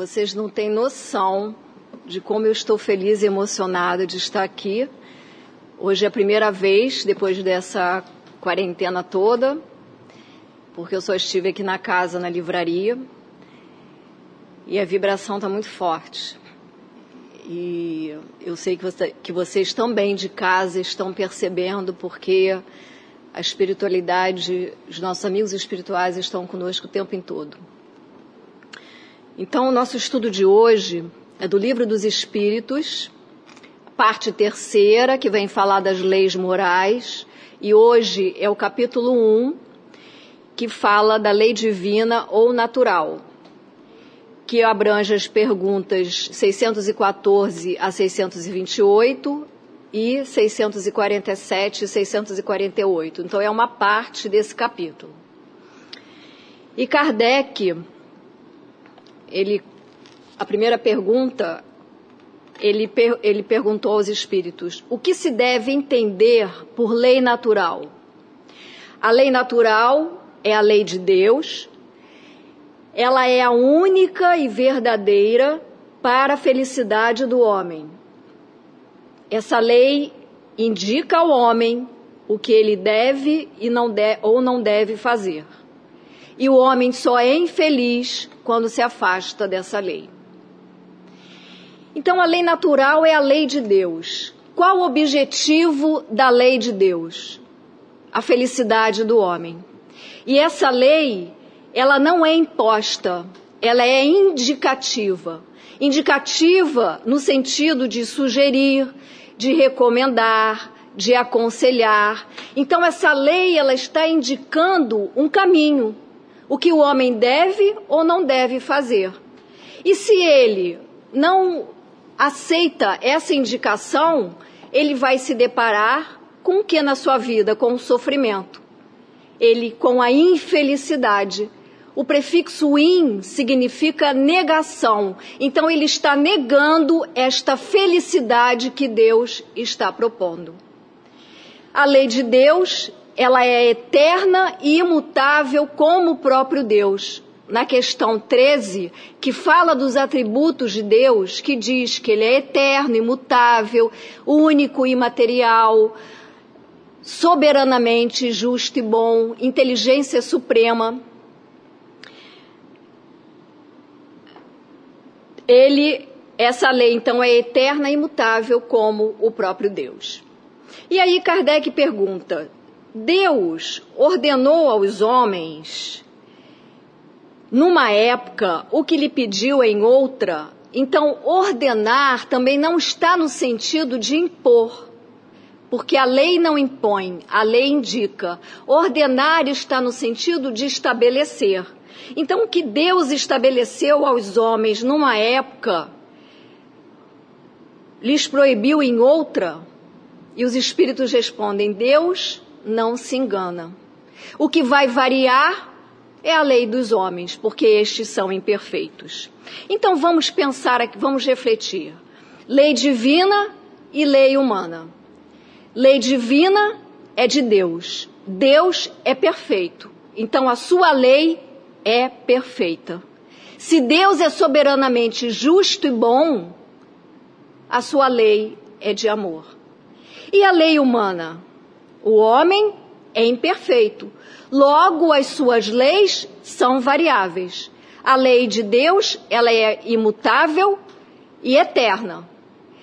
Vocês não têm noção de como eu estou feliz e emocionada de estar aqui. Hoje é a primeira vez, depois dessa quarentena toda, porque eu só estive aqui na casa, na livraria, e a vibração está muito forte. E eu sei que, você, que vocês também de casa estão percebendo, porque a espiritualidade, os nossos amigos espirituais estão conosco o tempo em todo. Então, o nosso estudo de hoje é do Livro dos Espíritos, parte terceira, que vem falar das leis morais, e hoje é o capítulo 1, que fala da lei divina ou natural, que abrange as perguntas 614 a 628 e 647 e 648. Então, é uma parte desse capítulo. E Kardec ele, a primeira pergunta, ele, per, ele perguntou aos espíritos: o que se deve entender por lei natural? A lei natural é a lei de Deus, ela é a única e verdadeira para a felicidade do homem. Essa lei indica ao homem o que ele deve e não de, ou não deve fazer. E o homem só é infeliz quando se afasta dessa lei. Então, a lei natural é a lei de Deus. Qual o objetivo da lei de Deus? A felicidade do homem. E essa lei, ela não é imposta, ela é indicativa. Indicativa no sentido de sugerir, de recomendar, de aconselhar. Então essa lei ela está indicando um caminho, o que o homem deve ou não deve fazer. E se ele não aceita essa indicação, ele vai se deparar com o que na sua vida? Com o sofrimento. Ele com a infelicidade. O prefixo in significa negação. Então ele está negando esta felicidade que Deus está propondo. A lei de Deus ela é eterna e imutável como o próprio Deus. Na questão 13, que fala dos atributos de Deus, que diz que ele é eterno, imutável, único e imaterial, soberanamente justo e bom, inteligência suprema. Ele, essa lei então é eterna e imutável como o próprio Deus. E aí Kardec pergunta: Deus ordenou aos homens, numa época, o que lhe pediu em outra. Então, ordenar também não está no sentido de impor, porque a lei não impõe, a lei indica. Ordenar está no sentido de estabelecer. Então, o que Deus estabeleceu aos homens numa época, lhes proibiu em outra, e os espíritos respondem: Deus não se engana. O que vai variar é a lei dos homens, porque estes são imperfeitos. Então vamos pensar vamos refletir. Lei divina e lei humana. Lei divina é de Deus. Deus é perfeito. Então a sua lei é perfeita. Se Deus é soberanamente justo e bom, a sua lei é de amor. E a lei humana? O homem é imperfeito. Logo, as suas leis são variáveis. A lei de Deus, ela é imutável e eterna.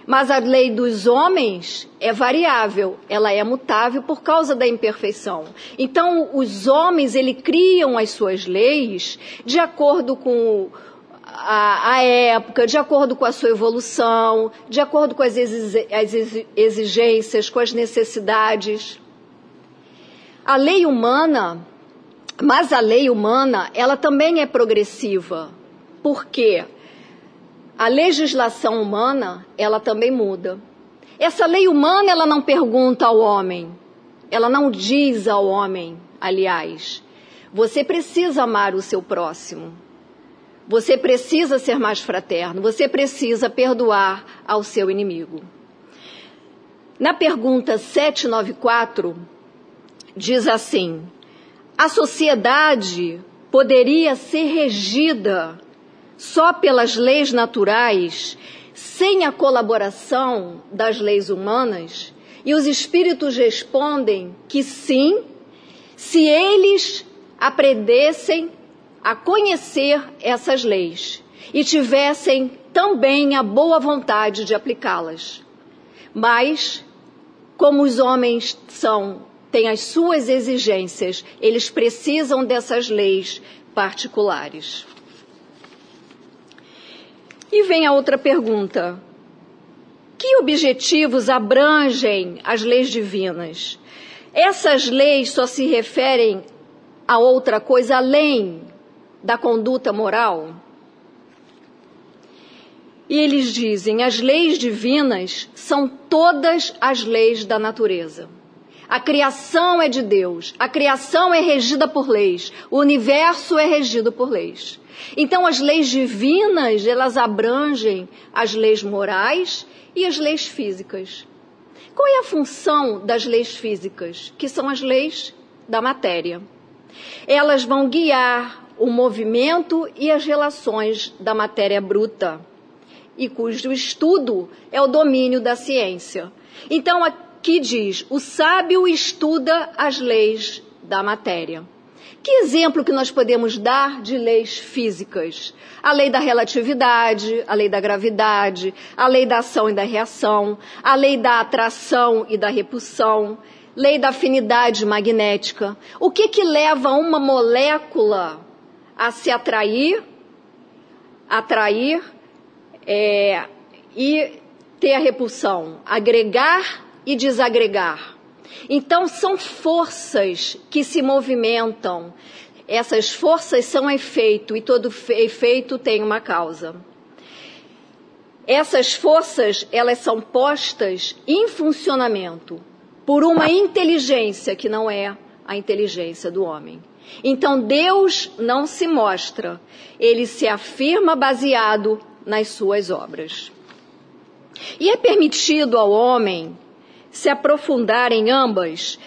Mas a lei dos homens é variável, ela é mutável por causa da imperfeição. Então, os homens, ele criam as suas leis de acordo com a, a, época, de acordo com a sua evolução, de acordo com as exigências, com as necessidades. A lei humana, mas a lei humana, ela também é progressiva. Porque a legislação humana, ela também muda. Essa lei humana, ela não pergunta ao homem, ela não diz ao homem, aliás, você precisa amar o seu próximo. Você precisa ser mais fraterno, você precisa perdoar ao seu inimigo. Na pergunta 794, diz assim: a sociedade poderia ser regida só pelas leis naturais, sem a colaboração das leis humanas, e os espíritos respondem que sim, se eles aprendessem a conhecer essas leis e tivessem também a boa vontade de aplicá-las. Mas, como os homens são, têm as suas exigências, eles precisam dessas leis particulares. E vem a outra pergunta: que objetivos abrangem as leis divinas? Essas leis só se referem a outra coisa além da conduta moral? E eles dizem: as leis divinas são todas as leis da natureza. A criação é de Deus, a criação é regida por leis, o universo é regido por leis. Então, as leis divinas, elas abrangem as leis morais e as leis físicas. Qual é a função das leis físicas? Que são as leis da matéria. Elas vão guiar o movimento e as relações da matéria bruta, e cujo estudo é o domínio da ciência. Então, aqui diz: o sábio estuda as leis da matéria. Que exemplo que nós podemos dar de leis físicas? A lei da relatividade, a lei da gravidade, a lei da ação e da reação, a lei da atração e da repulsão, lei da afinidade magnética. O que que leva uma molécula a se atrair, atrair é, e ter a repulsão? Agregar e desagregar. Então, são forças que se movimentam. Essas forças são efeito e todo efeito tem uma causa. Essas forças, elas são postas em funcionamento por uma inteligência que não é a inteligência do homem. Então Deus não se mostra, ele se afirma baseado nas suas obras. E é permitido ao homem se aprofundar em ambas.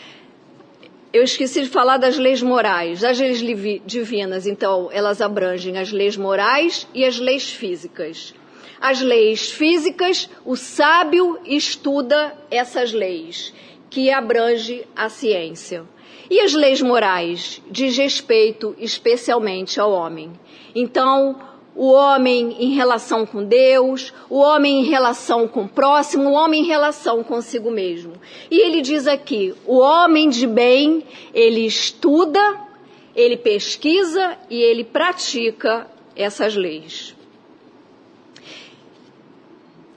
Eu esqueci de falar das leis morais. As leis divinas, então, elas abrangem as leis morais e as leis físicas. As leis físicas, o sábio estuda essas leis, que abrange a ciência. E as leis morais diz respeito especialmente ao homem. Então, o homem em relação com Deus, o homem em relação com o próximo, o homem em relação consigo mesmo. E ele diz aqui: o homem de bem, ele estuda, ele pesquisa e ele pratica essas leis.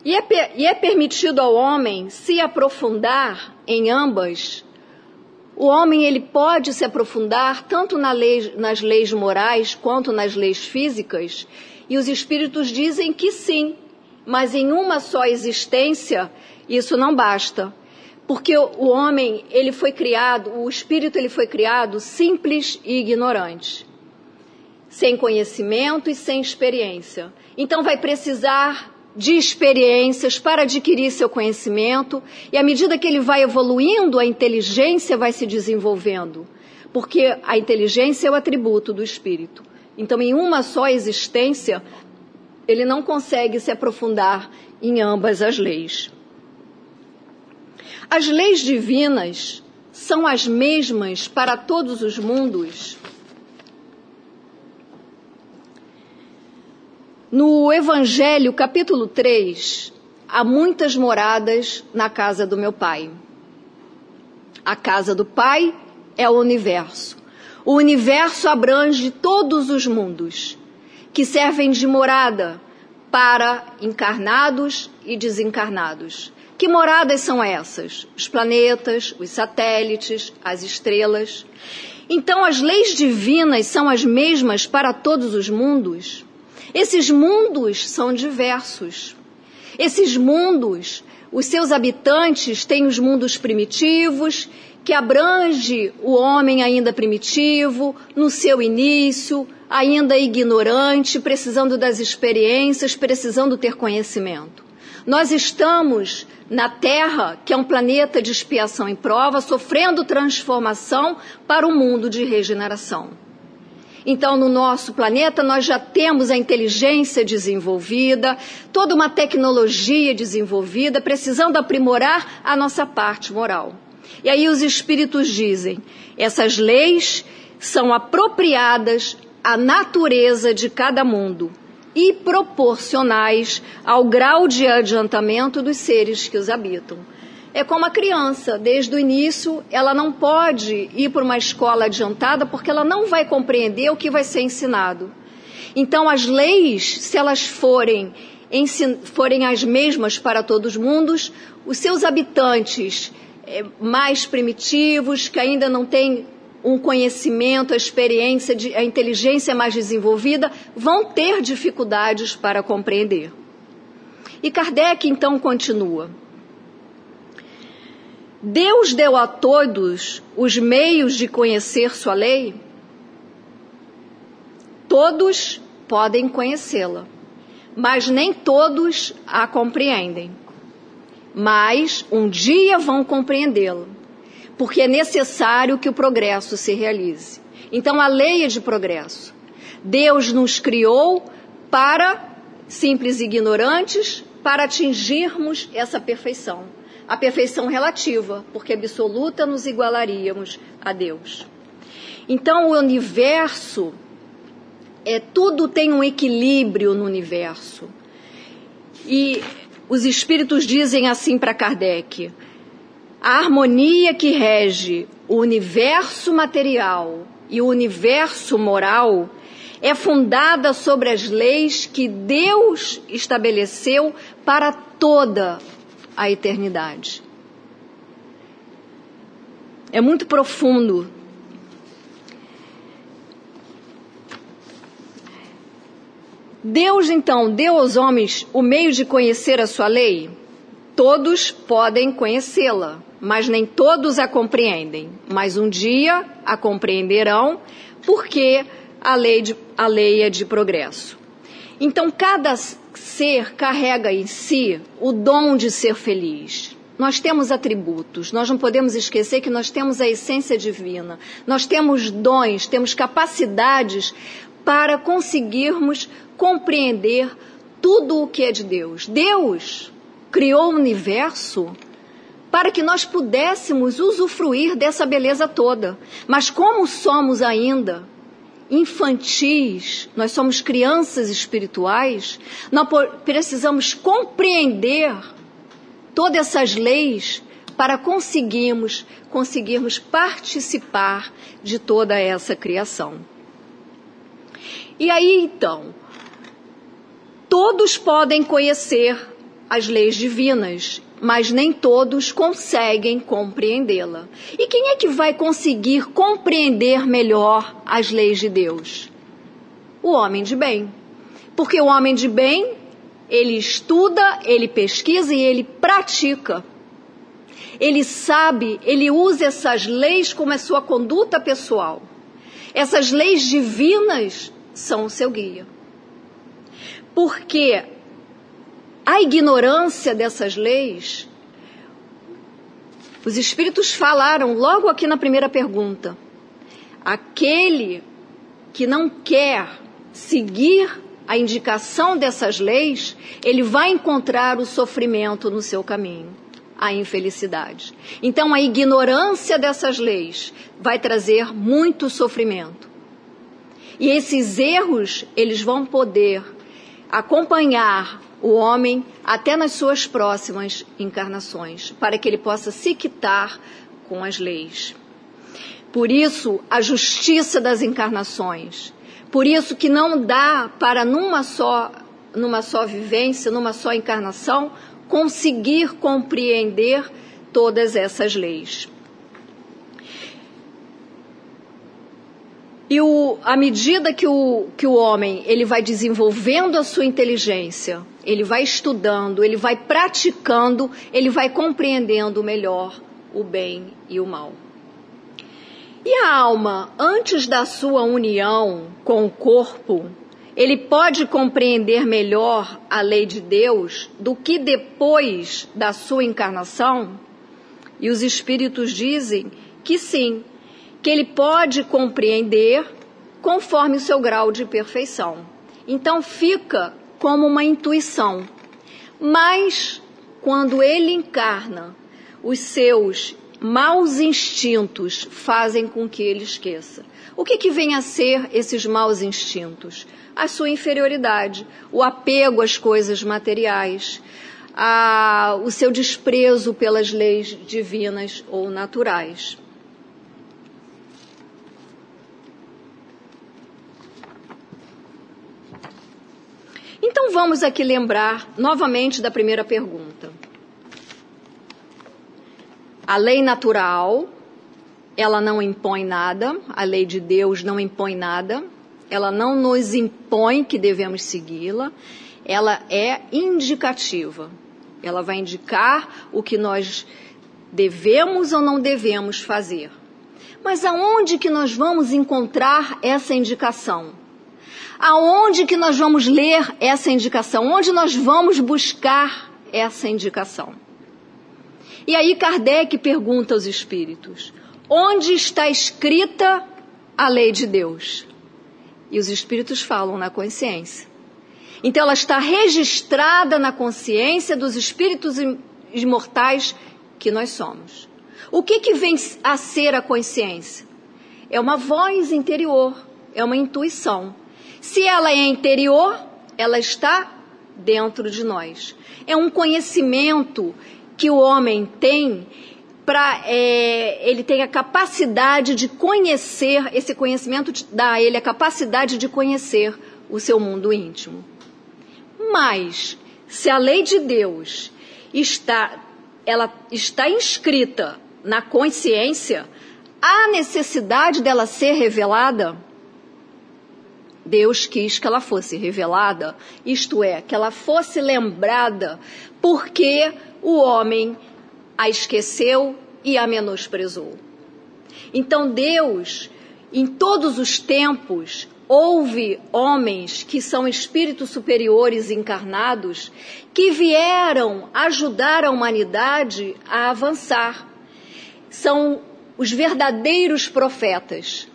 E é, e é permitido ao homem se aprofundar em ambas. O homem ele pode se aprofundar tanto na lei, nas leis morais quanto nas leis físicas e os espíritos dizem que sim, mas em uma só existência isso não basta. Porque o homem, ele foi criado, o espírito ele foi criado simples e ignorante, sem conhecimento e sem experiência. Então vai precisar de experiências para adquirir seu conhecimento, e à medida que ele vai evoluindo, a inteligência vai se desenvolvendo, porque a inteligência é o atributo do espírito. Então, em uma só existência, ele não consegue se aprofundar em ambas as leis. As leis divinas são as mesmas para todos os mundos. No Evangelho, capítulo 3, há muitas moradas na casa do meu Pai. A casa do Pai é o universo. O universo abrange todos os mundos, que servem de morada para encarnados e desencarnados. Que moradas são essas? Os planetas, os satélites, as estrelas. Então, as leis divinas são as mesmas para todos os mundos? Esses mundos são diversos. Esses mundos, os seus habitantes têm os mundos primitivos que abrange o homem ainda primitivo, no seu início, ainda ignorante, precisando das experiências, precisando ter conhecimento. Nós estamos na Terra, que é um planeta de expiação e prova, sofrendo transformação para um mundo de regeneração. Então, no nosso planeta, nós já temos a inteligência desenvolvida, toda uma tecnologia desenvolvida, precisando aprimorar a nossa parte moral. E aí os espíritos dizem: essas leis são apropriadas à natureza de cada mundo e proporcionais ao grau de adiantamento dos seres que os habitam. É como a criança, desde o início, ela não pode ir para uma escola adiantada porque ela não vai compreender o que vai ser ensinado. Então, as leis, se elas forem, forem as mesmas para todos os mundos, os seus habitantes mais primitivos, que ainda não têm um conhecimento, a experiência, a inteligência mais desenvolvida, vão ter dificuldades para compreender. E Kardec então continua. Deus deu a todos os meios de conhecer sua lei? Todos podem conhecê-la, mas nem todos a compreendem. Mas um dia vão compreendê-la, porque é necessário que o progresso se realize. Então a lei é de progresso. Deus nos criou para simples ignorantes, para atingirmos essa perfeição a perfeição relativa, porque absoluta nos igualaríamos a Deus. Então, o universo, é, tudo tem um equilíbrio no universo. E os espíritos dizem assim para Kardec: a harmonia que rege o universo material e o universo moral é fundada sobre as leis que Deus estabeleceu para toda a eternidade. É muito profundo. Deus, então, deu aos homens o meio de conhecer a sua lei? Todos podem conhecê-la, mas nem todos a compreendem. Mas um dia a compreenderão, porque a lei, de, a lei é de progresso. Então, cada ser carrega em si o dom de ser feliz. Nós temos atributos, nós não podemos esquecer que nós temos a essência divina, nós temos dons, temos capacidades para conseguirmos compreender tudo o que é de Deus. Deus criou o universo para que nós pudéssemos usufruir dessa beleza toda. Mas como somos ainda infantis, nós somos crianças espirituais, nós precisamos compreender todas essas leis para conseguirmos, conseguirmos participar de toda essa criação. E aí então, todos podem conhecer as leis divinas, mas nem todos conseguem compreendê-la. E quem é que vai conseguir compreender melhor as leis de Deus? O homem de bem. Porque o homem de bem, ele estuda, ele pesquisa e ele pratica. Ele sabe, ele usa essas leis como a sua conduta pessoal. Essas leis divinas são o seu guia. Porque a ignorância dessas leis, os espíritos falaram logo aqui na primeira pergunta. Aquele que não quer seguir a indicação dessas leis, ele vai encontrar o sofrimento no seu caminho, a infelicidade. Então, a ignorância dessas leis vai trazer muito sofrimento. E esses erros, eles vão poder acompanhar o homem até nas suas próximas encarnações, para que ele possa se quitar com as leis. Por isso, a justiça das encarnações. Por isso que não dá para numa só numa só vivência, numa só encarnação, conseguir compreender todas essas leis. E o, à medida que o, que o homem ele vai desenvolvendo a sua inteligência, ele vai estudando, ele vai praticando, ele vai compreendendo melhor o bem e o mal. E a alma, antes da sua união com o corpo, ele pode compreender melhor a lei de Deus do que depois da sua encarnação? E os espíritos dizem que sim, que ele pode compreender conforme o seu grau de perfeição. Então fica como uma intuição. Mas quando ele encarna, os seus maus instintos fazem com que ele esqueça. O que, que vem a ser esses maus instintos? A sua inferioridade, o apego às coisas materiais, a, o seu desprezo pelas leis divinas ou naturais. Então vamos aqui lembrar novamente da primeira pergunta. A lei natural, ela não impõe nada, a lei de Deus não impõe nada, ela não nos impõe que devemos segui-la, ela é indicativa. Ela vai indicar o que nós devemos ou não devemos fazer. Mas aonde que nós vamos encontrar essa indicação? Aonde que nós vamos ler essa indicação? Onde nós vamos buscar essa indicação? E aí Kardec pergunta aos espíritos: onde está escrita a lei de Deus? E os espíritos falam na consciência. Então ela está registrada na consciência dos espíritos imortais que nós somos. O que, que vem a ser a consciência? É uma voz interior, é uma intuição. Se ela é interior, ela está dentro de nós. É um conhecimento que o homem tem para é, ele tem a capacidade de conhecer esse conhecimento dá a ele a capacidade de conhecer o seu mundo íntimo. Mas se a lei de Deus está ela está inscrita na consciência, há necessidade dela ser revelada? Deus quis que ela fosse revelada, isto é, que ela fosse lembrada, porque o homem a esqueceu e a menosprezou. Então Deus, em todos os tempos, houve homens que são espíritos superiores encarnados que vieram ajudar a humanidade a avançar. São os verdadeiros profetas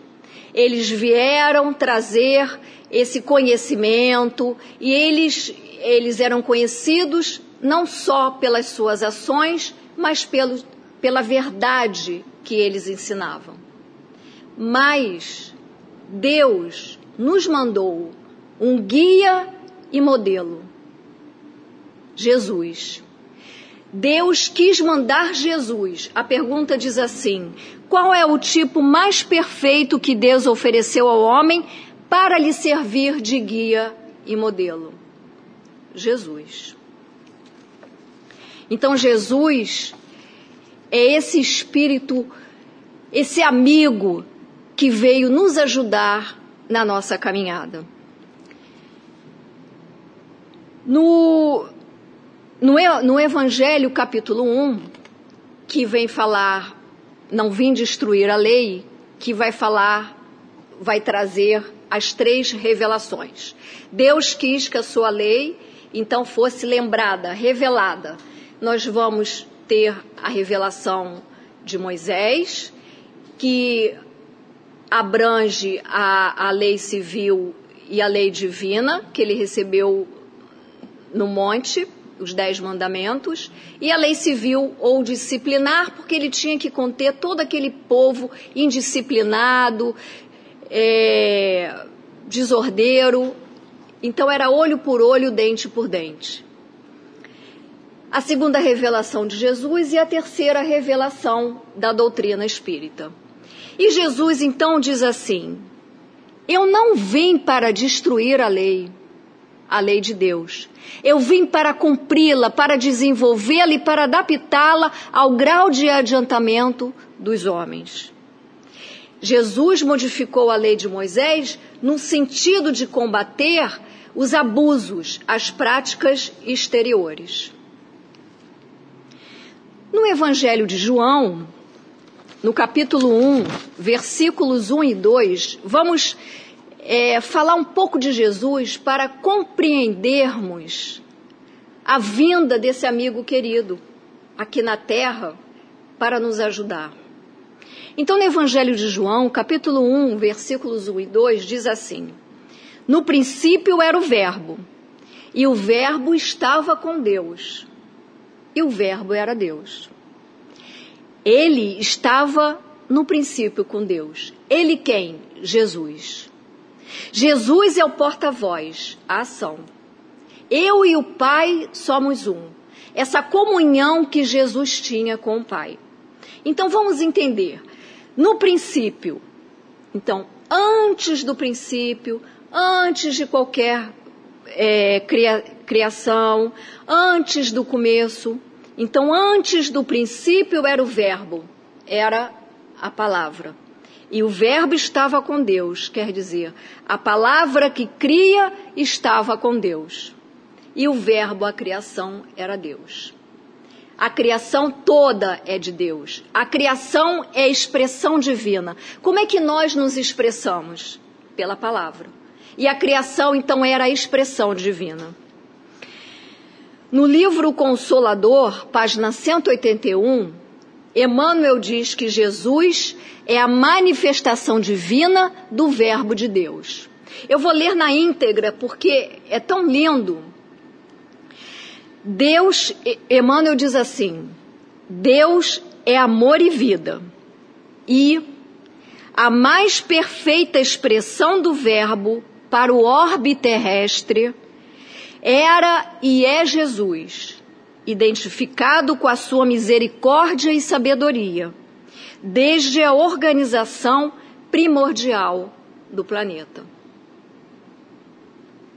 eles vieram trazer esse conhecimento e eles, eles eram conhecidos não só pelas suas ações, mas pelo, pela verdade que eles ensinavam. Mas Deus nos mandou um guia e modelo: Jesus. Deus quis mandar Jesus. A pergunta diz assim: qual é o tipo mais perfeito que Deus ofereceu ao homem para lhe servir de guia e modelo? Jesus. Então, Jesus é esse espírito, esse amigo que veio nos ajudar na nossa caminhada. No, no, no Evangelho, capítulo 1, que vem falar não vim destruir a lei, que vai falar, vai trazer as três revelações. Deus quis que a sua lei então fosse lembrada, revelada. Nós vamos ter a revelação de Moisés, que abrange a, a lei civil e a lei divina que ele recebeu no monte os Dez Mandamentos, e a lei civil ou disciplinar, porque ele tinha que conter todo aquele povo indisciplinado, é, desordeiro. Então era olho por olho, dente por dente. A segunda revelação de Jesus e a terceira revelação da doutrina espírita. E Jesus então diz assim: Eu não vim para destruir a lei, a lei de Deus. Eu vim para cumpri-la, para desenvolvê-la e para adaptá-la ao grau de adiantamento dos homens. Jesus modificou a lei de Moisés no sentido de combater os abusos, as práticas exteriores. No Evangelho de João, no capítulo 1, versículos 1 e 2, vamos é, falar um pouco de Jesus para compreendermos a vinda desse amigo querido aqui na terra para nos ajudar. Então, no Evangelho de João, capítulo 1, versículos 1 e 2, diz assim: No princípio era o Verbo, e o Verbo estava com Deus, e o Verbo era Deus. Ele estava no princípio com Deus. Ele quem? Jesus. Jesus é o porta-voz, a ação. Eu e o Pai somos um. Essa comunhão que Jesus tinha com o Pai. Então vamos entender. No princípio, então, antes do princípio, antes de qualquer é, cria, criação, antes do começo, então antes do princípio era o Verbo, era a palavra. E o Verbo estava com Deus, quer dizer, a palavra que cria estava com Deus. E o Verbo, a criação, era Deus. A criação toda é de Deus. A criação é expressão divina. Como é que nós nos expressamos? Pela palavra. E a criação, então, era a expressão divina. No livro Consolador, página 181, Emmanuel diz que Jesus é a manifestação divina do Verbo de Deus. Eu vou ler na íntegra porque é tão lindo. Deus, Emmanuel diz assim: Deus é amor e vida. E a mais perfeita expressão do Verbo para o orbe terrestre era e é Jesus, identificado com a sua misericórdia e sabedoria, desde a organização primordial do planeta.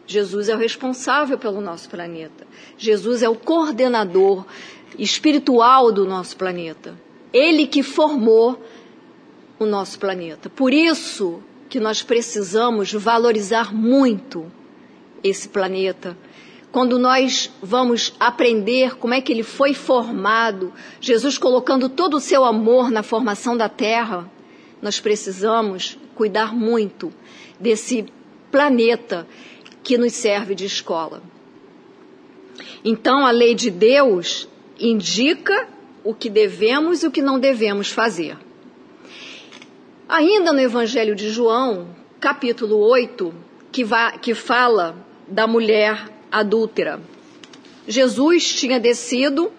Jesus é o responsável pelo nosso planeta. Jesus é o coordenador espiritual do nosso planeta. Ele que formou o nosso planeta. Por isso que nós precisamos valorizar muito esse planeta. Quando nós vamos aprender como é que ele foi formado, Jesus colocando todo o seu amor na formação da Terra, nós precisamos cuidar muito desse planeta que nos serve de escola. Então, a lei de Deus indica o que devemos e o que não devemos fazer. Ainda no Evangelho de João, capítulo 8, que, que fala da mulher adúltera. Jesus tinha descido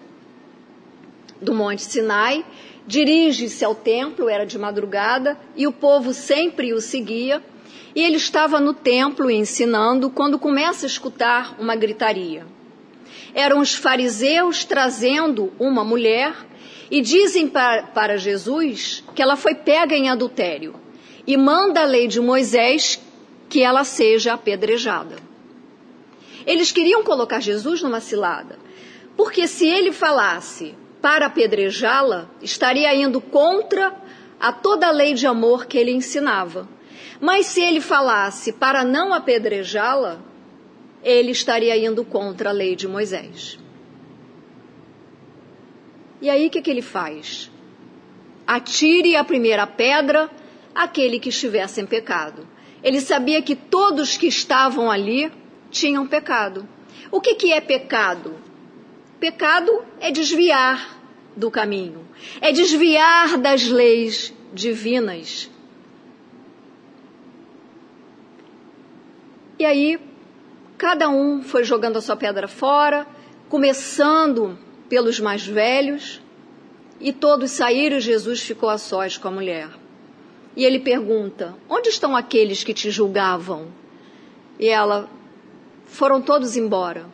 do Monte Sinai, dirige-se ao templo, era de madrugada, e o povo sempre o seguia. E ele estava no templo ensinando quando começa a escutar uma gritaria. Eram os fariseus trazendo uma mulher e dizem para, para Jesus que ela foi pega em adultério e manda a lei de Moisés que ela seja apedrejada. Eles queriam colocar Jesus numa cilada, porque se ele falasse para apedrejá-la, estaria indo contra a toda a lei de amor que ele ensinava. Mas se ele falasse para não apedrejá-la, ele estaria indo contra a lei de Moisés. E aí o que, que ele faz? Atire a primeira pedra aquele que estivesse em pecado. Ele sabia que todos que estavam ali tinham pecado. O que, que é pecado? Pecado é desviar do caminho, é desviar das leis divinas. E aí, cada um foi jogando a sua pedra fora, começando pelos mais velhos, e todos saíram e Jesus ficou a sós com a mulher. E ele pergunta: Onde estão aqueles que te julgavam? E ela foram todos embora.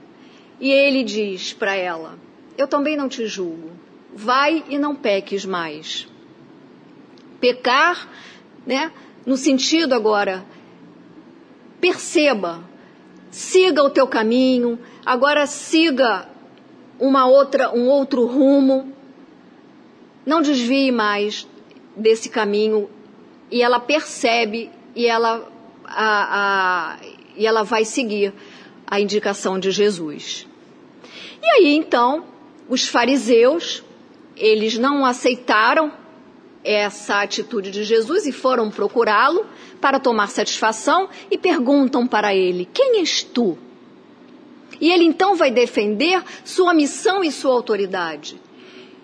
E ele diz para ela: Eu também não te julgo. Vai e não peques mais. Pecar, né? No sentido agora, perceba, siga o teu caminho, agora siga uma outra, um outro rumo. Não desvie mais desse caminho. E ela percebe e ela, a, a, e ela vai seguir a indicação de Jesus. E aí então, os fariseus, eles não aceitaram essa atitude de Jesus e foram procurá-lo para tomar satisfação e perguntam para ele: Quem és tu? E ele então vai defender sua missão e sua autoridade.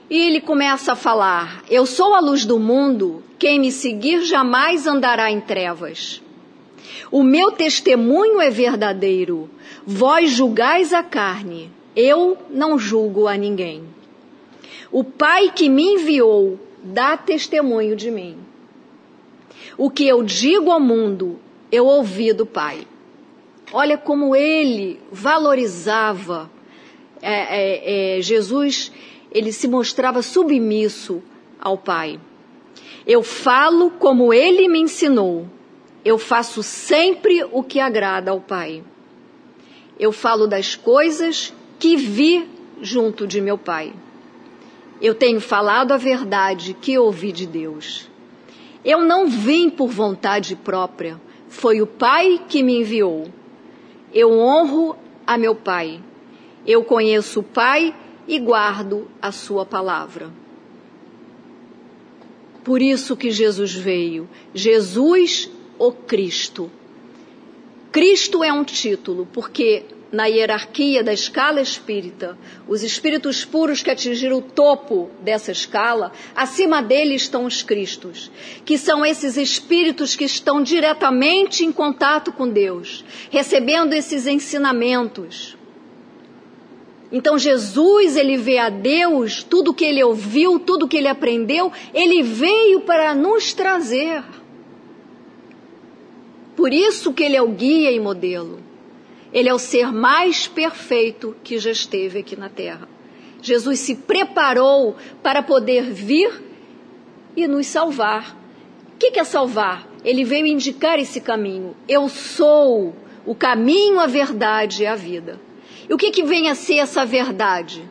E ele começa a falar: Eu sou a luz do mundo, quem me seguir jamais andará em trevas. O meu testemunho é verdadeiro. Vós julgais a carne, eu não julgo a ninguém. O Pai que me enviou dá testemunho de mim. O que eu digo ao mundo, eu ouvi do Pai. Olha como ele valorizava é, é, é, Jesus, ele se mostrava submisso ao Pai. Eu falo como ele me ensinou. Eu faço sempre o que agrada ao Pai. Eu falo das coisas que vi junto de meu Pai. Eu tenho falado a verdade que ouvi de Deus. Eu não vim por vontade própria, foi o Pai que me enviou. Eu honro a meu Pai. Eu conheço o Pai e guardo a Sua palavra. Por isso que Jesus veio. Jesus, o Cristo. Cristo é um título, porque na hierarquia da escala espírita, os espíritos puros que atingiram o topo dessa escala, acima deles estão os Cristos, que são esses espíritos que estão diretamente em contato com Deus, recebendo esses ensinamentos. Então Jesus, ele vê a Deus, tudo que ele ouviu, tudo que ele aprendeu, ele veio para nos trazer. Por isso que ele é o guia e modelo. Ele é o ser mais perfeito que já esteve aqui na terra. Jesus se preparou para poder vir e nos salvar. O que é salvar? Ele veio indicar esse caminho. Eu sou o caminho, a verdade e a vida. E o que, que vem a ser essa verdade?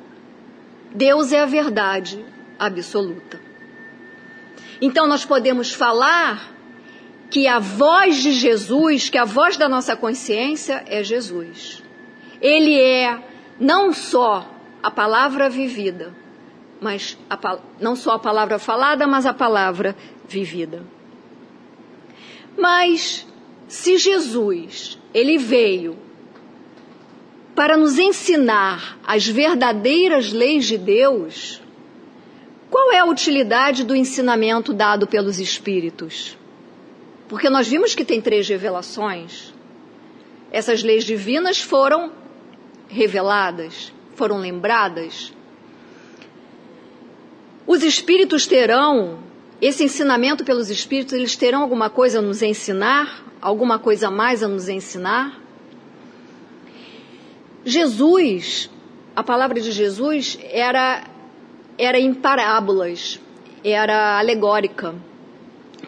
Deus é a verdade absoluta. Então nós podemos falar que a voz de Jesus, que a voz da nossa consciência é Jesus. Ele é não só a palavra vivida, mas a, não só a palavra falada, mas a palavra vivida. Mas se Jesus, ele veio para nos ensinar as verdadeiras leis de Deus, qual é a utilidade do ensinamento dado pelos espíritos? Porque nós vimos que tem três revelações. Essas leis divinas foram reveladas, foram lembradas. Os espíritos terão, esse ensinamento pelos espíritos, eles terão alguma coisa a nos ensinar? Alguma coisa a mais a nos ensinar? Jesus, a palavra de Jesus era, era em parábolas, era alegórica.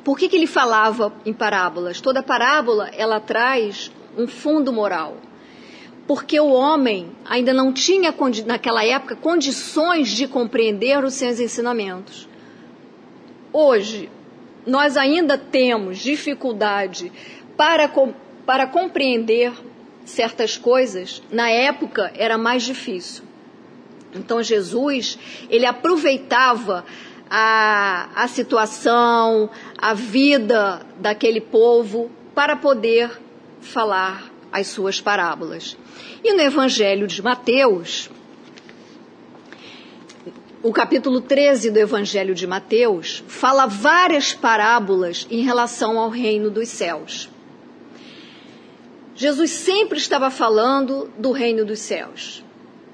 Por que, que ele falava em parábolas? Toda parábola ela traz um fundo moral. Porque o homem ainda não tinha, naquela época, condições de compreender os seus ensinamentos. Hoje, nós ainda temos dificuldade para, para compreender certas coisas. Na época, era mais difícil. Então, Jesus, ele aproveitava a, a situação, a vida daquele povo para poder falar as suas parábolas. E no Evangelho de Mateus, o capítulo 13 do Evangelho de Mateus fala várias parábolas em relação ao reino dos céus. Jesus sempre estava falando do reino dos céus.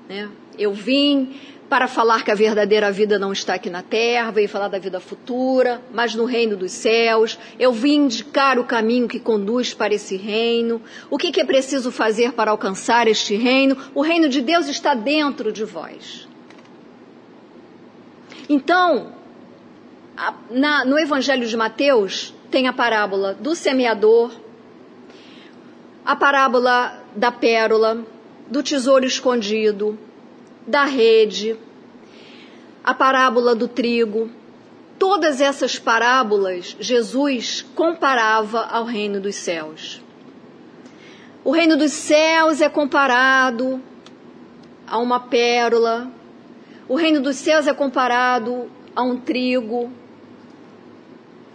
Né? Eu vim para falar que a verdadeira vida não está aqui na terra, veio falar da vida futura, mas no reino dos céus. Eu vim indicar o caminho que conduz para esse reino. O que, que é preciso fazer para alcançar este reino? O reino de Deus está dentro de vós. Então, a, na, no Evangelho de Mateus, tem a parábola do semeador, a parábola da pérola, do tesouro escondido, da rede, a parábola do trigo. Todas essas parábolas Jesus comparava ao reino dos céus. O reino dos céus é comparado a uma pérola. O reino dos céus é comparado a um trigo,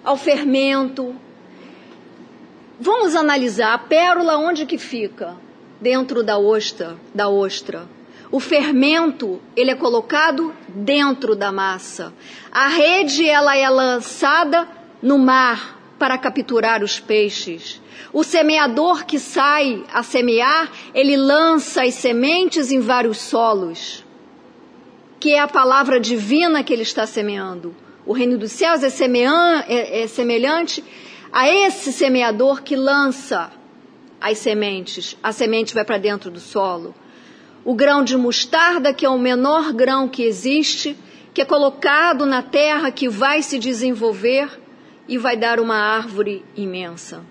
ao fermento. Vamos analisar a pérola onde que fica? Dentro da ostra, da ostra. O fermento, ele é colocado dentro da massa. A rede, ela é lançada no mar para capturar os peixes. O semeador que sai a semear, ele lança as sementes em vários solos, que é a palavra divina que ele está semeando. O reino dos céus é, semean, é, é semelhante a esse semeador que lança as sementes. A semente vai para dentro do solo. O grão de mostarda, que é o menor grão que existe, que é colocado na terra, que vai se desenvolver e vai dar uma árvore imensa.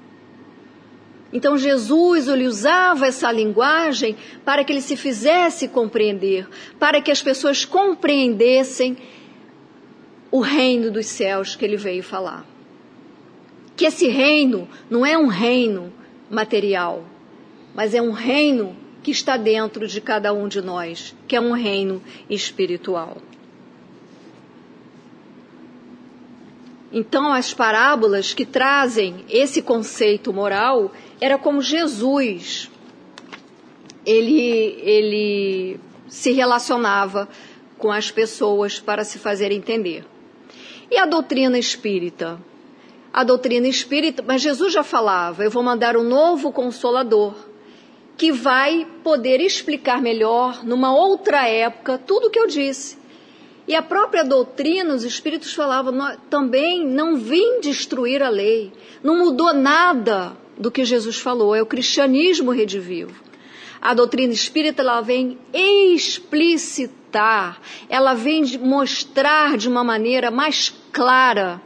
Então Jesus ele usava essa linguagem para que ele se fizesse compreender, para que as pessoas compreendessem o reino dos céus que ele veio falar. Que esse reino não é um reino material, mas é um reino que está dentro de cada um de nós, que é um reino espiritual. Então, as parábolas que trazem esse conceito moral era como Jesus ele, ele se relacionava com as pessoas para se fazer entender. E a doutrina espírita? A doutrina espírita, mas Jesus já falava: eu vou mandar um novo consolador que vai poder explicar melhor, numa outra época, tudo o que eu disse. E a própria doutrina, os espíritos falavam, também não vim destruir a lei, não mudou nada do que Jesus falou, é o cristianismo redivivo. A doutrina espírita ela vem explicitar, ela vem mostrar de uma maneira mais clara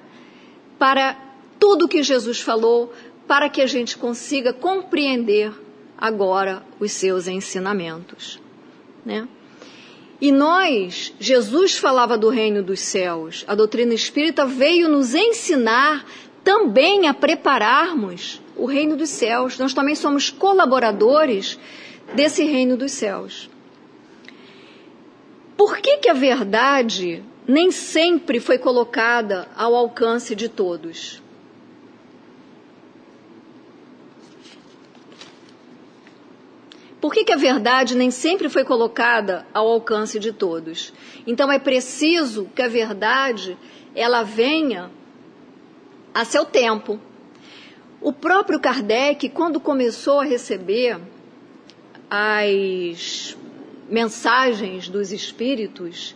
para tudo que Jesus falou, para que a gente consiga compreender agora os seus ensinamentos, né? E nós, Jesus falava do reino dos céus. A doutrina espírita veio nos ensinar também a prepararmos o reino dos céus. Nós também somos colaboradores desse reino dos céus. Por que, que a verdade nem sempre foi colocada ao alcance de todos? Por que, que a verdade nem sempre foi colocada ao alcance de todos? Então é preciso que a verdade ela venha a seu tempo. O próprio Kardec, quando começou a receber as mensagens dos espíritos,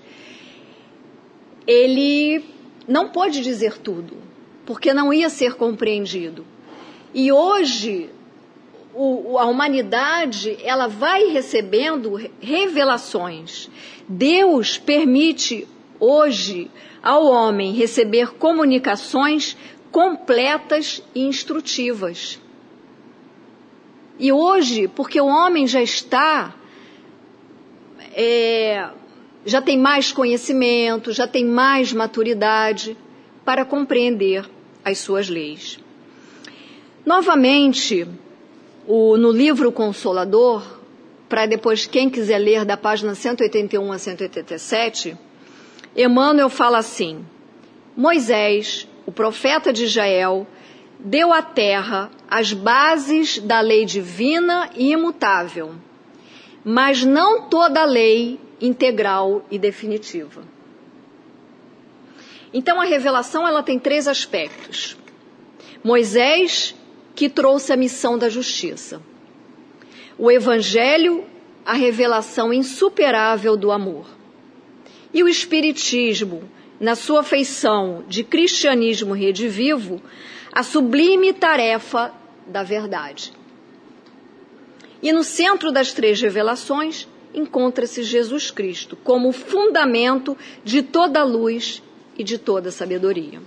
ele não pôde dizer tudo, porque não ia ser compreendido. E hoje o, a humanidade ela vai recebendo revelações. Deus permite hoje ao homem receber comunicações completas e instrutivas. E hoje, porque o homem já está, é, já tem mais conhecimento, já tem mais maturidade para compreender as suas leis. Novamente, o, no livro Consolador, para depois quem quiser ler da página 181 a 187, Emmanuel fala assim: Moisés, o profeta de Israel, deu à terra as bases da lei divina e imutável, mas não toda a lei integral e definitiva. Então a revelação ela tem três aspectos. Moisés que trouxe a missão da justiça. O Evangelho, a revelação insuperável do amor. E o Espiritismo, na sua feição de cristianismo redivivo, a sublime tarefa da verdade. E no centro das três revelações encontra-se Jesus Cristo como fundamento de toda luz e de toda sabedoria.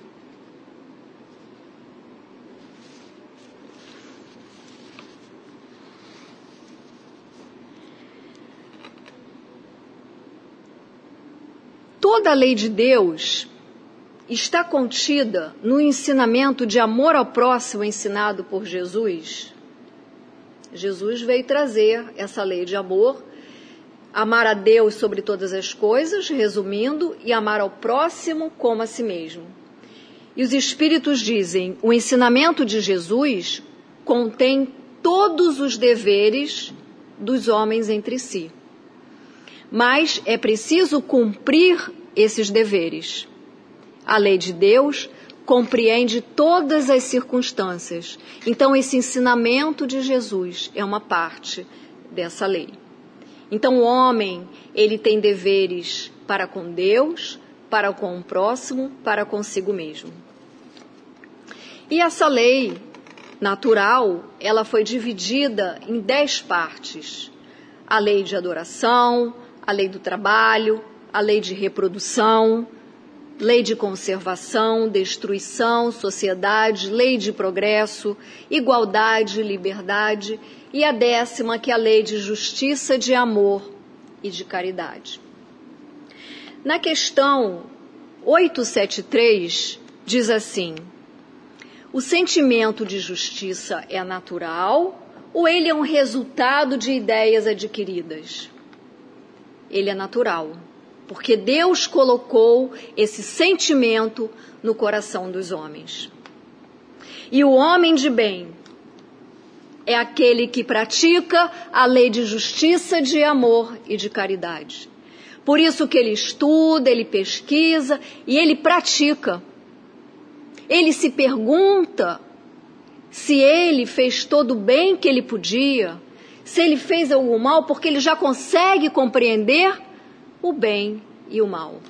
Toda a lei de Deus está contida no ensinamento de amor ao próximo ensinado por Jesus. Jesus veio trazer essa lei de amor, amar a Deus sobre todas as coisas, resumindo, e amar ao próximo como a si mesmo. E os Espíritos dizem: o ensinamento de Jesus contém todos os deveres dos homens entre si. mas é preciso cumprir esses deveres. A lei de Deus compreende todas as circunstâncias. Então, esse ensinamento de Jesus é uma parte dessa lei. Então, o homem, ele tem deveres para com Deus, para com o próximo, para consigo mesmo. E essa lei natural, ela foi dividida em dez partes. A lei de adoração, a lei do trabalho, a lei de reprodução, lei de conservação, destruição, sociedade, lei de progresso, igualdade, liberdade, e a décima, que é a lei de justiça, de amor e de caridade. Na questão 873, diz assim: o sentimento de justiça é natural ou ele é um resultado de ideias adquiridas? Ele é natural, porque Deus colocou esse sentimento no coração dos homens. E o homem de bem é aquele que pratica a lei de justiça, de amor e de caridade. Por isso que ele estuda, ele pesquisa e ele pratica ele se pergunta se ele fez todo o bem que ele podia, se ele fez algum mal, porque ele já consegue compreender o bem e o mal.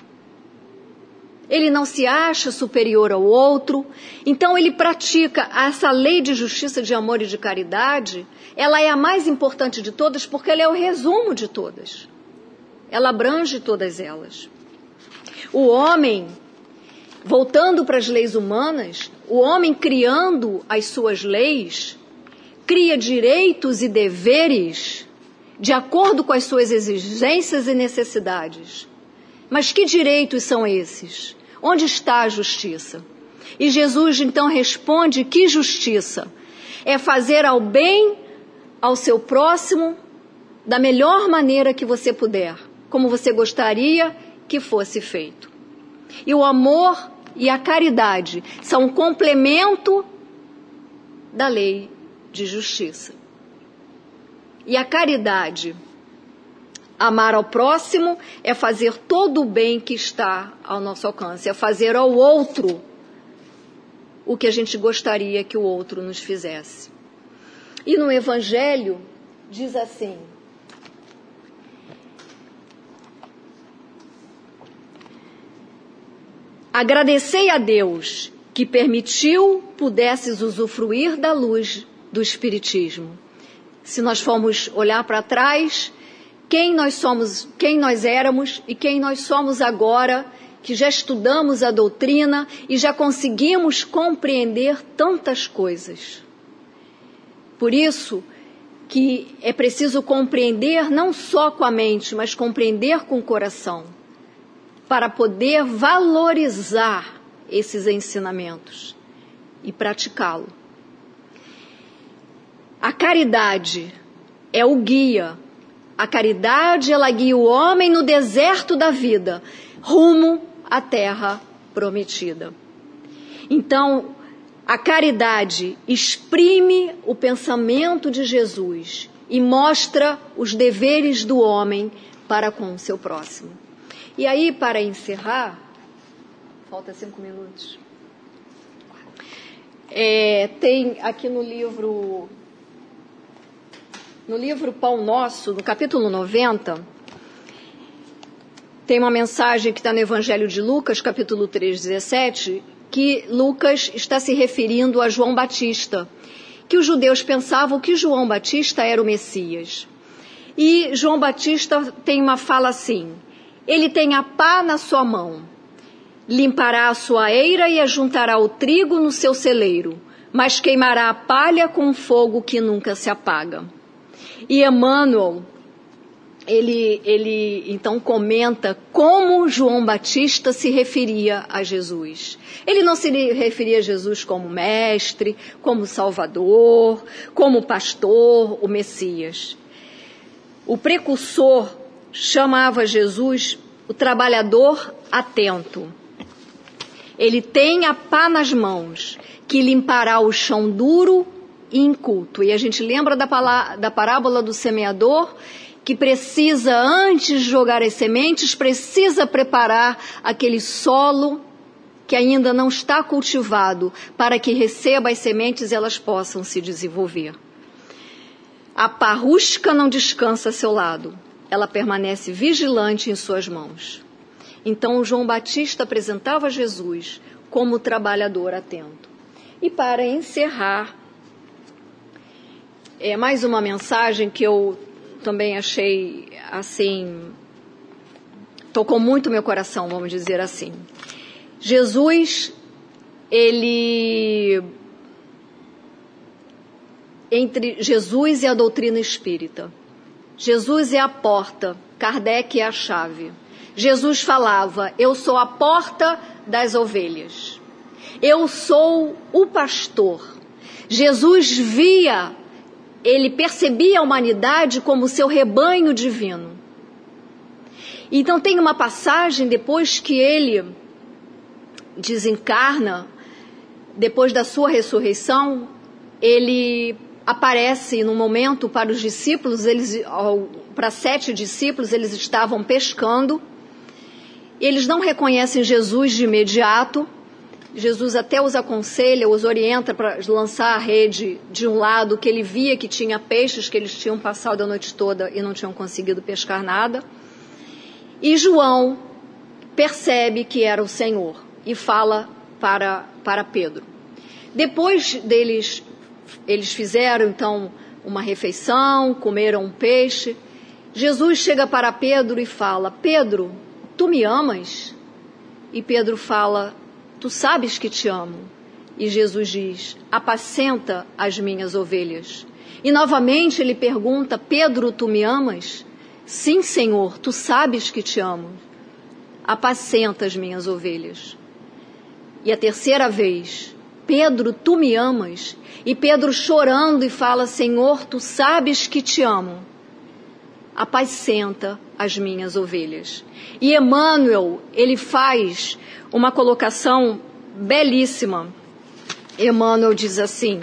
Ele não se acha superior ao outro, então ele pratica essa lei de justiça, de amor e de caridade. Ela é a mais importante de todas porque ela é o resumo de todas. Ela abrange todas elas. O homem Voltando para as leis humanas, o homem criando as suas leis, cria direitos e deveres de acordo com as suas exigências e necessidades. Mas que direitos são esses? Onde está a justiça? E Jesus então responde: que justiça? É fazer ao bem ao seu próximo da melhor maneira que você puder, como você gostaria que fosse feito. E o amor e a caridade são um complemento da lei de justiça. E a caridade, amar ao próximo, é fazer todo o bem que está ao nosso alcance, é fazer ao outro o que a gente gostaria que o outro nos fizesse. E no Evangelho diz assim: Agradecei a Deus que permitiu pudesses usufruir da luz do Espiritismo. Se nós formos olhar para trás, quem nós somos, quem nós éramos e quem nós somos agora, que já estudamos a doutrina e já conseguimos compreender tantas coisas. Por isso que é preciso compreender não só com a mente, mas compreender com o coração para poder valorizar esses ensinamentos e praticá-lo. A caridade é o guia. A caridade ela guia o homem no deserto da vida, rumo à terra prometida. Então, a caridade exprime o pensamento de Jesus e mostra os deveres do homem para com o seu próximo. E aí, para encerrar, falta cinco minutos. É, tem aqui no livro, no livro Pão Nosso, no capítulo 90, tem uma mensagem que está no Evangelho de Lucas, capítulo 3, 17, que Lucas está se referindo a João Batista, que os judeus pensavam que João Batista era o Messias. E João Batista tem uma fala assim: ele tem a pá na sua mão. Limpará a sua eira e ajuntará o trigo no seu celeiro, mas queimará a palha com fogo que nunca se apaga. E Emmanuel, ele, ele então comenta como João Batista se referia a Jesus. Ele não se referia a Jesus como mestre, como salvador, como pastor, o Messias. O precursor chamava Jesus o trabalhador atento. Ele tem a pá nas mãos, que limpará o chão duro inculto. E a gente lembra da, da parábola do semeador, que precisa, antes de jogar as sementes, precisa preparar aquele solo que ainda não está cultivado para que receba as sementes e elas possam se desenvolver. A parrusca não descansa a seu lado, ela permanece vigilante em suas mãos. Então João Batista apresentava Jesus como trabalhador atento. E para encerrar, é mais uma mensagem que eu também achei assim tocou muito meu coração, vamos dizer assim. Jesus ele entre Jesus e a doutrina espírita. Jesus é a porta, Kardec é a chave. Jesus falava: Eu sou a porta das ovelhas. Eu sou o pastor. Jesus via, ele percebia a humanidade como seu rebanho divino. Então tem uma passagem depois que ele desencarna, depois da sua ressurreição, ele aparece no momento para os discípulos, eles para sete discípulos, eles estavam pescando eles não reconhecem Jesus de imediato. Jesus até os aconselha, os orienta para lançar a rede de um lado que ele via que tinha peixes, que eles tinham passado a noite toda e não tinham conseguido pescar nada. E João percebe que era o Senhor e fala para, para Pedro. Depois deles, eles fizeram então uma refeição, comeram um peixe. Jesus chega para Pedro e fala: Pedro, Tu me amas? E Pedro fala: Tu sabes que te amo. E Jesus diz: Apacenta as minhas ovelhas. E novamente ele pergunta: Pedro, tu me amas? Sim, Senhor, tu sabes que te amo. Apacenta as minhas ovelhas. E a terceira vez: Pedro, tu me amas? E Pedro chorando e fala: Senhor, tu sabes que te amo. Apacenta as minhas ovelhas. E Emmanuel, ele faz uma colocação belíssima. Emmanuel diz assim: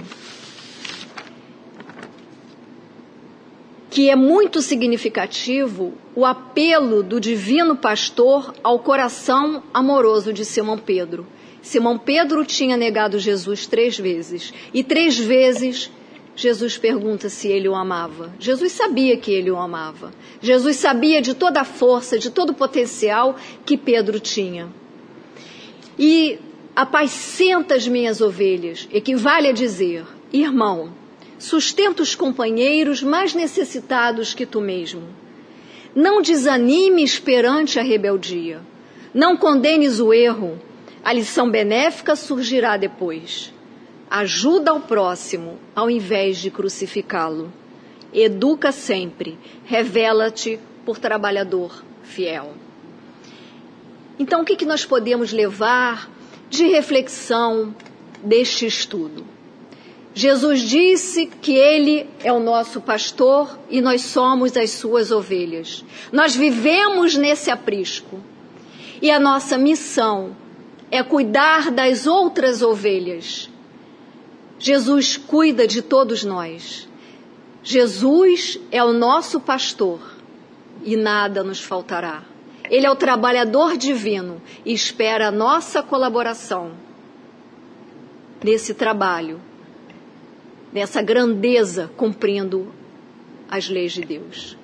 que é muito significativo o apelo do divino pastor ao coração amoroso de Simão Pedro. Simão Pedro tinha negado Jesus três vezes e três vezes Jesus pergunta se ele o amava. Jesus sabia que ele o amava. Jesus sabia de toda a força, de todo o potencial que Pedro tinha. E apacenta as minhas ovelhas equivale a dizer, irmão, sustenta os companheiros mais necessitados que tu mesmo. Não desanimes perante a rebeldia. Não condenes o erro. A lição benéfica surgirá depois. Ajuda ao próximo ao invés de crucificá-lo. Educa sempre, revela-te por trabalhador fiel. Então, o que, que nós podemos levar de reflexão deste estudo? Jesus disse que Ele é o nosso pastor e nós somos as suas ovelhas. Nós vivemos nesse aprisco. E a nossa missão é cuidar das outras ovelhas Jesus cuida de todos nós. Jesus é o nosso pastor e nada nos faltará. Ele é o trabalhador divino e espera a nossa colaboração nesse trabalho, nessa grandeza, cumprindo as leis de Deus.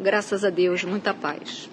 Graças a Deus, muita paz.